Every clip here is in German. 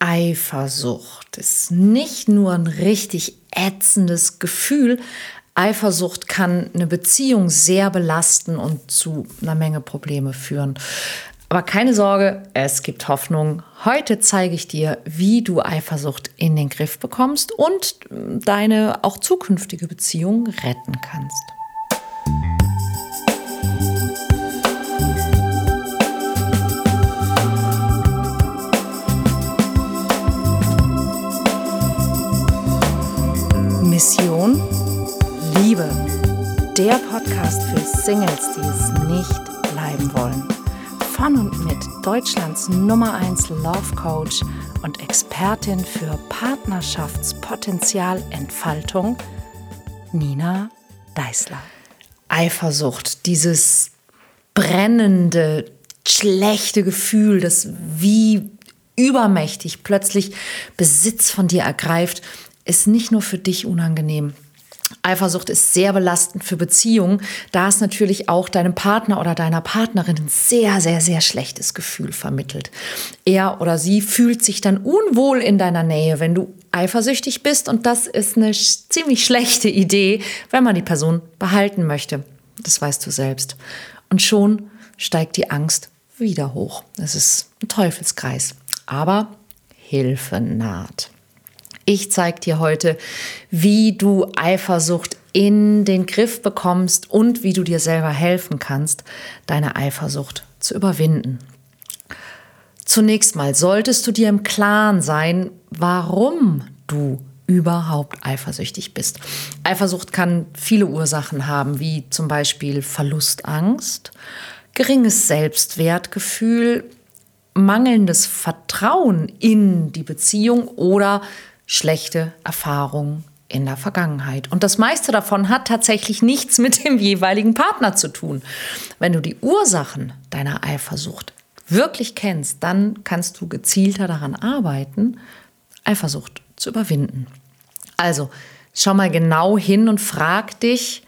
Eifersucht ist nicht nur ein richtig ätzendes Gefühl. Eifersucht kann eine Beziehung sehr belasten und zu einer Menge Probleme führen. Aber keine Sorge, es gibt Hoffnung. Heute zeige ich dir, wie du Eifersucht in den Griff bekommst und deine auch zukünftige Beziehung retten kannst. Der Podcast für Singles, die es nicht bleiben wollen. Von und mit Deutschlands Nummer 1 Love Coach und Expertin für Partnerschaftspotenzialentfaltung, Nina Deißler. Eifersucht, dieses brennende, schlechte Gefühl, das wie übermächtig plötzlich Besitz von dir ergreift, ist nicht nur für dich unangenehm. Eifersucht ist sehr belastend für Beziehungen, da es natürlich auch deinem Partner oder deiner Partnerin ein sehr, sehr, sehr schlechtes Gefühl vermittelt. Er oder sie fühlt sich dann unwohl in deiner Nähe, wenn du eifersüchtig bist und das ist eine ziemlich schlechte Idee, wenn man die Person behalten möchte. Das weißt du selbst. Und schon steigt die Angst wieder hoch. Es ist ein Teufelskreis. Aber Hilfe naht. Ich zeige dir heute, wie du Eifersucht in den Griff bekommst und wie du dir selber helfen kannst, deine Eifersucht zu überwinden. Zunächst mal solltest du dir im Klaren sein, warum du überhaupt eifersüchtig bist. Eifersucht kann viele Ursachen haben, wie zum Beispiel Verlustangst, geringes Selbstwertgefühl, mangelndes Vertrauen in die Beziehung oder schlechte Erfahrungen in der Vergangenheit. Und das meiste davon hat tatsächlich nichts mit dem jeweiligen Partner zu tun. Wenn du die Ursachen deiner Eifersucht wirklich kennst, dann kannst du gezielter daran arbeiten, Eifersucht zu überwinden. Also, schau mal genau hin und frag dich,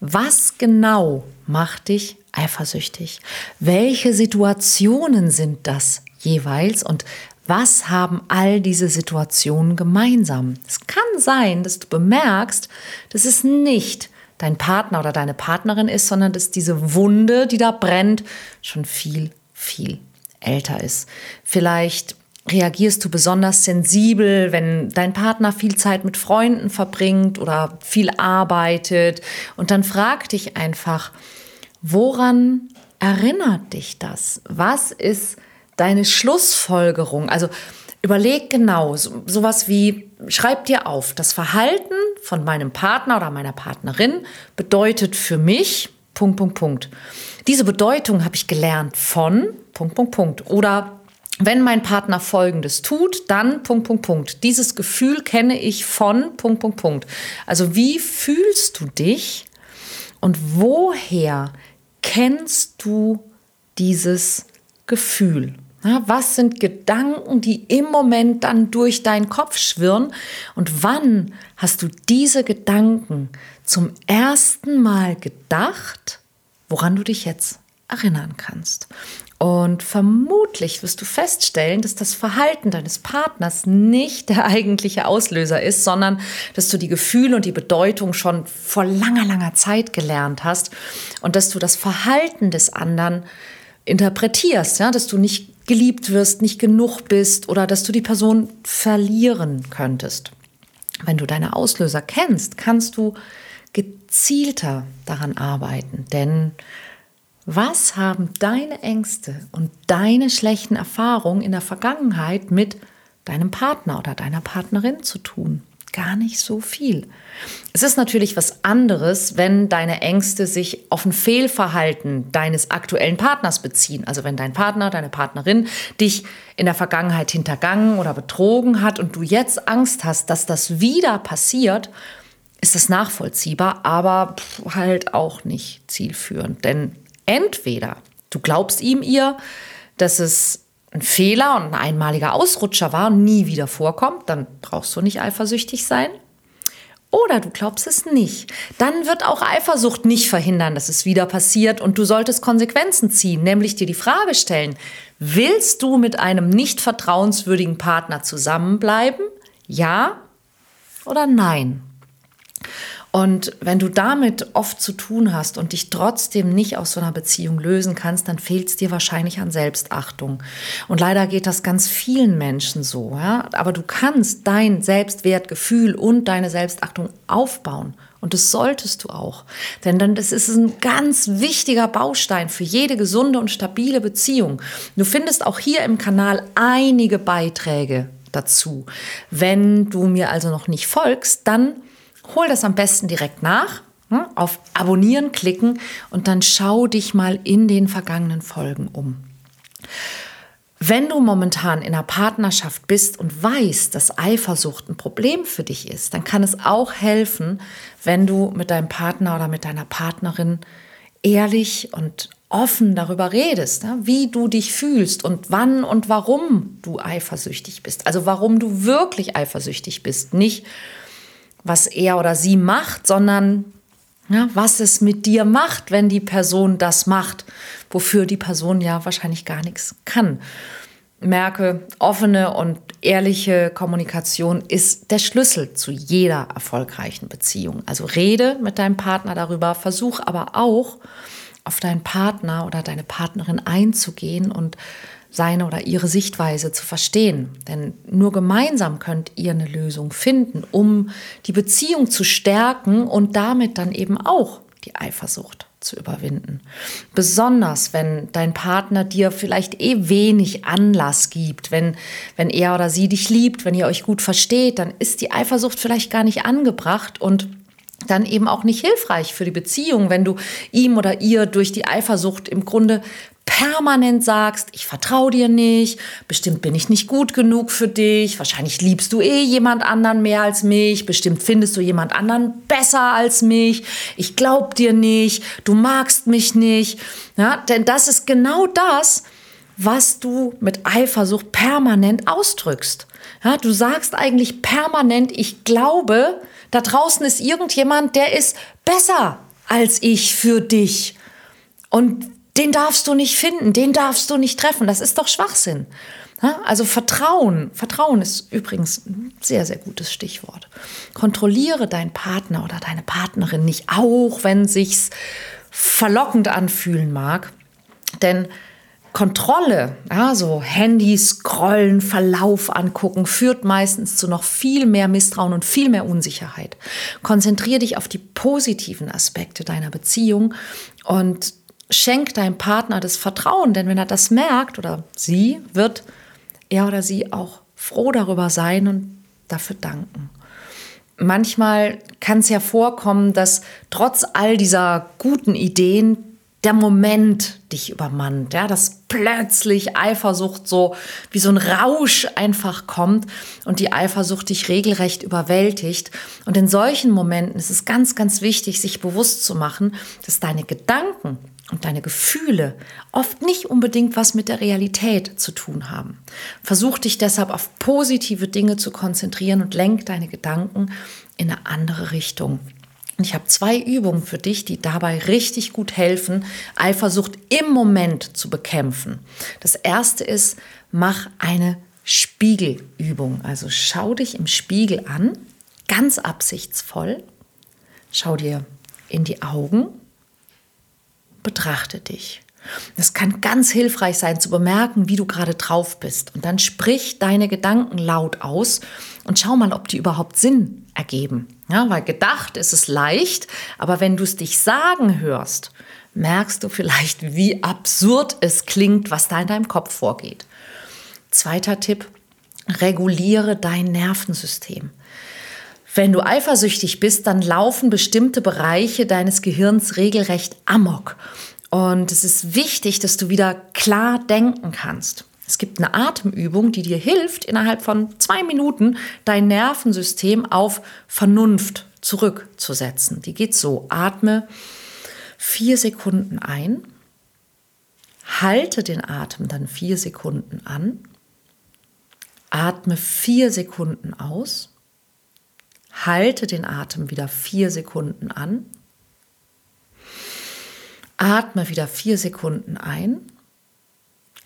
was genau macht dich eifersüchtig? Welche Situationen sind das jeweils und was haben all diese Situationen gemeinsam? Es kann sein, dass du bemerkst, dass es nicht dein Partner oder deine Partnerin ist, sondern dass diese Wunde, die da brennt, schon viel, viel älter ist. Vielleicht reagierst du besonders sensibel, wenn dein Partner viel Zeit mit Freunden verbringt oder viel arbeitet. Und dann frag dich einfach, woran erinnert dich das? Was ist deine Schlussfolgerung, also überleg genau, so, sowas wie, schreib dir auf, das Verhalten von meinem Partner oder meiner Partnerin bedeutet für mich, Punkt, Punkt, Punkt. Diese Bedeutung habe ich gelernt von, Punkt, Punkt, Punkt. Oder wenn mein Partner Folgendes tut, dann Punkt, Punkt, Punkt. Dieses Gefühl kenne ich von Punkt, Punkt, Punkt. Also wie fühlst du dich und woher kennst du dieses Gefühl? Was sind Gedanken, die im Moment dann durch deinen Kopf schwirren? Und wann hast du diese Gedanken zum ersten Mal gedacht, woran du dich jetzt erinnern kannst? Und vermutlich wirst du feststellen, dass das Verhalten deines Partners nicht der eigentliche Auslöser ist, sondern dass du die Gefühle und die Bedeutung schon vor langer, langer Zeit gelernt hast und dass du das Verhalten des anderen interpretierst, ja, dass du nicht geliebt wirst, nicht genug bist oder dass du die Person verlieren könntest. Wenn du deine Auslöser kennst, kannst du gezielter daran arbeiten, denn was haben deine Ängste und deine schlechten Erfahrungen in der Vergangenheit mit deinem Partner oder deiner Partnerin zu tun? Gar nicht so viel. Es ist natürlich was anderes, wenn deine Ängste sich auf ein Fehlverhalten deines aktuellen Partners beziehen. Also wenn dein Partner, deine Partnerin dich in der Vergangenheit hintergangen oder betrogen hat und du jetzt Angst hast, dass das wieder passiert, ist das nachvollziehbar, aber halt auch nicht zielführend. Denn entweder du glaubst ihm ihr, dass es ein Fehler und ein einmaliger Ausrutscher war und nie wieder vorkommt, dann brauchst du nicht eifersüchtig sein. Oder du glaubst es nicht. Dann wird auch Eifersucht nicht verhindern, dass es wieder passiert und du solltest Konsequenzen ziehen, nämlich dir die Frage stellen, willst du mit einem nicht vertrauenswürdigen Partner zusammenbleiben? Ja oder nein? Und wenn du damit oft zu tun hast und dich trotzdem nicht aus so einer Beziehung lösen kannst, dann fehlt es dir wahrscheinlich an Selbstachtung. Und leider geht das ganz vielen Menschen so. Ja? Aber du kannst dein Selbstwertgefühl und deine Selbstachtung aufbauen. Und das solltest du auch. Denn das ist ein ganz wichtiger Baustein für jede gesunde und stabile Beziehung. Du findest auch hier im Kanal einige Beiträge dazu. Wenn du mir also noch nicht folgst, dann hol das am besten direkt nach, ne, auf Abonnieren klicken und dann schau dich mal in den vergangenen Folgen um. Wenn du momentan in einer Partnerschaft bist und weißt, dass Eifersucht ein Problem für dich ist, dann kann es auch helfen, wenn du mit deinem Partner oder mit deiner Partnerin ehrlich und offen darüber redest, ne, wie du dich fühlst und wann und warum du eifersüchtig bist. Also warum du wirklich eifersüchtig bist. Nicht, was er oder sie macht, sondern ja, was es mit dir macht, wenn die Person das macht, wofür die Person ja wahrscheinlich gar nichts kann. Merke, offene und ehrliche Kommunikation ist der Schlüssel zu jeder erfolgreichen Beziehung. Also rede mit deinem Partner darüber, versuch aber auch auf deinen Partner oder deine Partnerin einzugehen und seine oder ihre Sichtweise zu verstehen. Denn nur gemeinsam könnt ihr eine Lösung finden, um die Beziehung zu stärken und damit dann eben auch die Eifersucht zu überwinden. Besonders wenn dein Partner dir vielleicht eh wenig Anlass gibt, wenn, wenn er oder sie dich liebt, wenn ihr euch gut versteht, dann ist die Eifersucht vielleicht gar nicht angebracht und dann eben auch nicht hilfreich für die Beziehung, wenn du ihm oder ihr durch die Eifersucht im Grunde permanent sagst, ich vertraue dir nicht, bestimmt bin ich nicht gut genug für dich, wahrscheinlich liebst du eh jemand anderen mehr als mich, bestimmt findest du jemand anderen besser als mich, ich glaub dir nicht, du magst mich nicht. Ja, denn das ist genau das, was du mit Eifersucht permanent ausdrückst. Ja, du sagst eigentlich permanent, ich glaube, da draußen ist irgendjemand, der ist besser als ich für dich. Und den darfst du nicht finden, den darfst du nicht treffen. Das ist doch Schwachsinn. Also Vertrauen, Vertrauen ist übrigens ein sehr, sehr gutes Stichwort. Kontrolliere deinen Partner oder deine Partnerin nicht, auch wenn sich's verlockend anfühlen mag. Denn Kontrolle, ja, so Handy scrollen, Verlauf angucken, führt meistens zu noch viel mehr Misstrauen und viel mehr Unsicherheit. Konzentriere dich auf die positiven Aspekte deiner Beziehung und schenk deinem Partner das Vertrauen, denn wenn er das merkt oder sie, wird er oder sie auch froh darüber sein und dafür danken. Manchmal kann es ja vorkommen, dass trotz all dieser guten Ideen der Moment dich übermannt, ja, dass plötzlich Eifersucht so wie so ein Rausch einfach kommt und die Eifersucht dich regelrecht überwältigt. Und in solchen Momenten ist es ganz, ganz wichtig, sich bewusst zu machen, dass deine Gedanken und deine Gefühle oft nicht unbedingt was mit der Realität zu tun haben. Versuch dich deshalb auf positive Dinge zu konzentrieren und lenk deine Gedanken in eine andere Richtung. Und ich habe zwei Übungen für dich, die dabei richtig gut helfen, Eifersucht im Moment zu bekämpfen. Das erste ist, mach eine Spiegelübung. Also schau dich im Spiegel an, ganz absichtsvoll. Schau dir in die Augen betrachte dich. Es kann ganz hilfreich sein zu bemerken, wie du gerade drauf bist. Und dann sprich deine Gedanken laut aus und schau mal, ob die überhaupt Sinn ergeben. Ja, weil gedacht ist es leicht, aber wenn du es dich sagen hörst, merkst du vielleicht, wie absurd es klingt, was da in deinem Kopf vorgeht. Zweiter Tipp, reguliere dein Nervensystem. Wenn du eifersüchtig bist, dann laufen bestimmte Bereiche deines Gehirns regelrecht amok. Und es ist wichtig, dass du wieder klar denken kannst. Es gibt eine Atemübung, die dir hilft, innerhalb von zwei Minuten dein Nervensystem auf Vernunft zurückzusetzen. Die geht so. Atme vier Sekunden ein, halte den Atem dann vier Sekunden an, atme vier Sekunden aus halte den Atem wieder vier Sekunden an. Atme wieder vier Sekunden ein.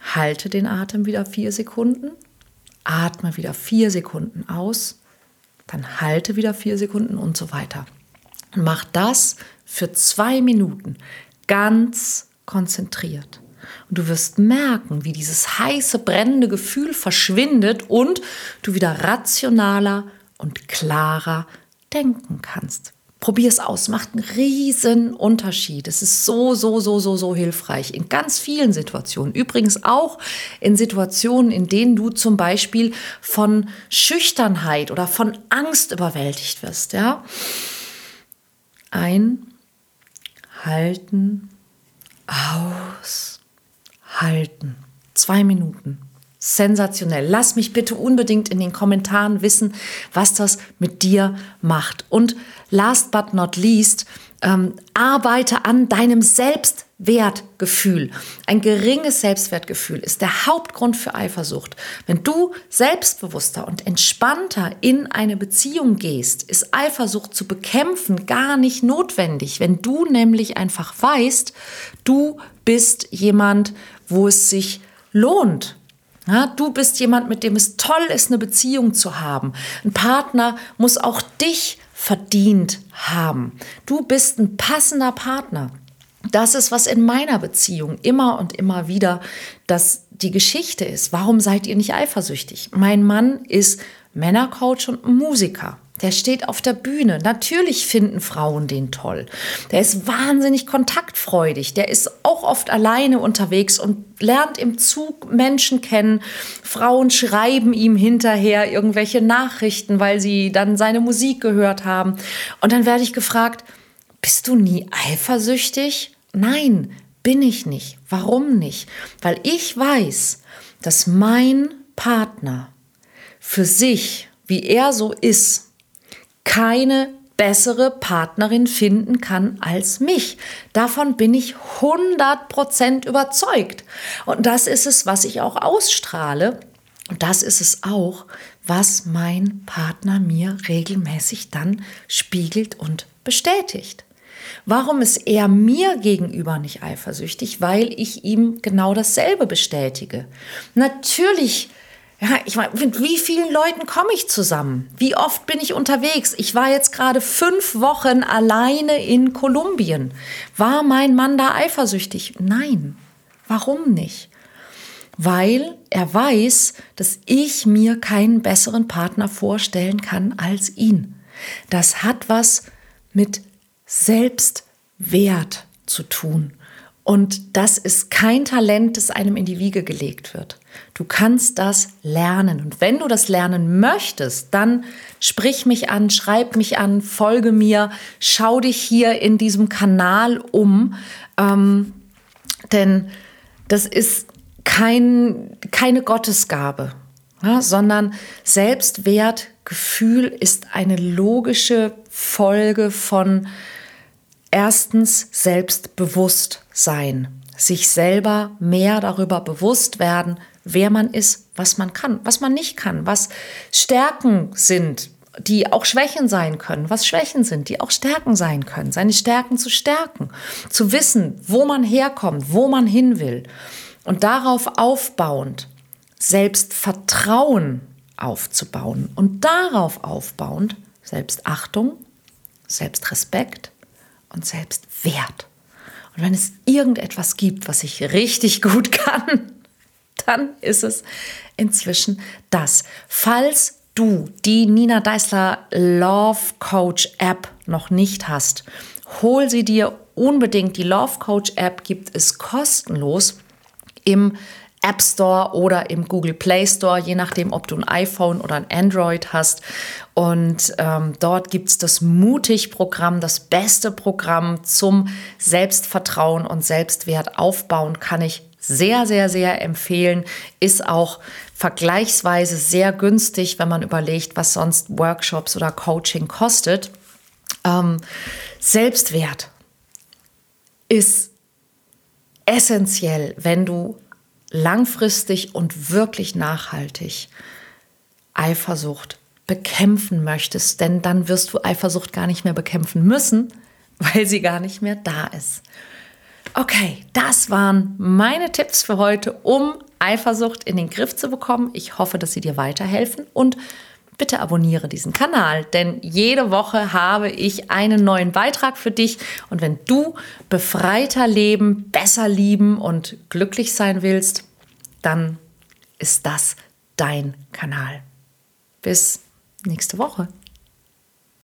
Halte den Atem wieder vier Sekunden. Atme wieder vier Sekunden aus. Dann halte wieder vier Sekunden und so weiter. Und mach das für zwei Minuten ganz konzentriert. Und du wirst merken, wie dieses heiße, brennende Gefühl verschwindet und du wieder rationaler und klarer denken kannst. Probier es aus, macht einen riesen Unterschied. Es ist so, so, so, so, so hilfreich in ganz vielen Situationen. Übrigens auch in Situationen, in denen du zum Beispiel von Schüchternheit oder von Angst überwältigt wirst. Ja? Ein, halten, aus, halten. Zwei Minuten. Sensationell. Lass mich bitte unbedingt in den Kommentaren wissen, was das mit dir macht. Und last but not least, ähm, arbeite an deinem Selbstwertgefühl. Ein geringes Selbstwertgefühl ist der Hauptgrund für Eifersucht. Wenn du selbstbewusster und entspannter in eine Beziehung gehst, ist Eifersucht zu bekämpfen gar nicht notwendig. Wenn du nämlich einfach weißt, du bist jemand, wo es sich lohnt, ja, du bist jemand, mit dem es toll ist, eine Beziehung zu haben. Ein Partner muss auch dich verdient haben. Du bist ein passender Partner. Das ist, was in meiner Beziehung immer und immer wieder das die Geschichte ist. Warum seid ihr nicht eifersüchtig? Mein Mann ist Männercoach und Musiker. Der steht auf der Bühne. Natürlich finden Frauen den toll. Der ist wahnsinnig kontaktfreudig. Der ist auch oft alleine unterwegs und lernt im Zug Menschen kennen. Frauen schreiben ihm hinterher irgendwelche Nachrichten, weil sie dann seine Musik gehört haben. Und dann werde ich gefragt, bist du nie eifersüchtig? Nein, bin ich nicht. Warum nicht? Weil ich weiß, dass mein Partner für sich, wie er so ist, keine bessere Partnerin finden kann als mich. Davon bin ich 100% überzeugt. Und das ist es, was ich auch ausstrahle. Und das ist es auch, was mein Partner mir regelmäßig dann spiegelt und bestätigt. Warum ist er mir gegenüber nicht eifersüchtig? Weil ich ihm genau dasselbe bestätige. Natürlich ja, ich meine, mit wie vielen Leuten komme ich zusammen? Wie oft bin ich unterwegs? Ich war jetzt gerade fünf Wochen alleine in Kolumbien. War mein Mann da eifersüchtig? Nein. Warum nicht? Weil er weiß, dass ich mir keinen besseren Partner vorstellen kann als ihn. Das hat was mit Selbstwert zu tun. Und das ist kein Talent, das einem in die Wiege gelegt wird. Du kannst das lernen. Und wenn du das lernen möchtest, dann sprich mich an, schreib mich an, folge mir, schau dich hier in diesem Kanal um. Ähm, denn das ist kein, keine Gottesgabe, ja, sondern Selbstwertgefühl ist eine logische Folge von erstens Selbstbewusstsein, sich selber mehr darüber bewusst werden, wer man ist, was man kann, was man nicht kann, was Stärken sind, die auch Schwächen sein können, was Schwächen sind, die auch Stärken sein können, seine Stärken zu stärken, zu wissen, wo man herkommt, wo man hin will. Und darauf aufbauend Selbstvertrauen aufzubauen. Und darauf aufbauend Selbstachtung, Selbstrespekt und Selbstwert. Und wenn es irgendetwas gibt, was ich richtig gut kann, dann ist es inzwischen das. Falls du die Nina Deisler Love Coach App noch nicht hast, hol sie dir unbedingt. Die Love Coach App gibt es kostenlos im App Store oder im Google Play Store, je nachdem, ob du ein iPhone oder ein Android hast. Und ähm, dort gibt es das Mutig-Programm, das beste Programm zum Selbstvertrauen und Selbstwert aufbauen, kann ich sehr, sehr, sehr empfehlen. Ist auch vergleichsweise sehr günstig, wenn man überlegt, was sonst Workshops oder Coaching kostet. Ähm, Selbstwert ist essentiell, wenn du langfristig und wirklich nachhaltig Eifersucht bekämpfen möchtest, denn dann wirst du Eifersucht gar nicht mehr bekämpfen müssen, weil sie gar nicht mehr da ist. Okay, das waren meine Tipps für heute, um Eifersucht in den Griff zu bekommen. Ich hoffe, dass sie dir weiterhelfen und bitte abonniere diesen Kanal, denn jede Woche habe ich einen neuen Beitrag für dich. Und wenn du befreiter leben, besser lieben und glücklich sein willst, dann ist das dein Kanal. Bis nächste Woche.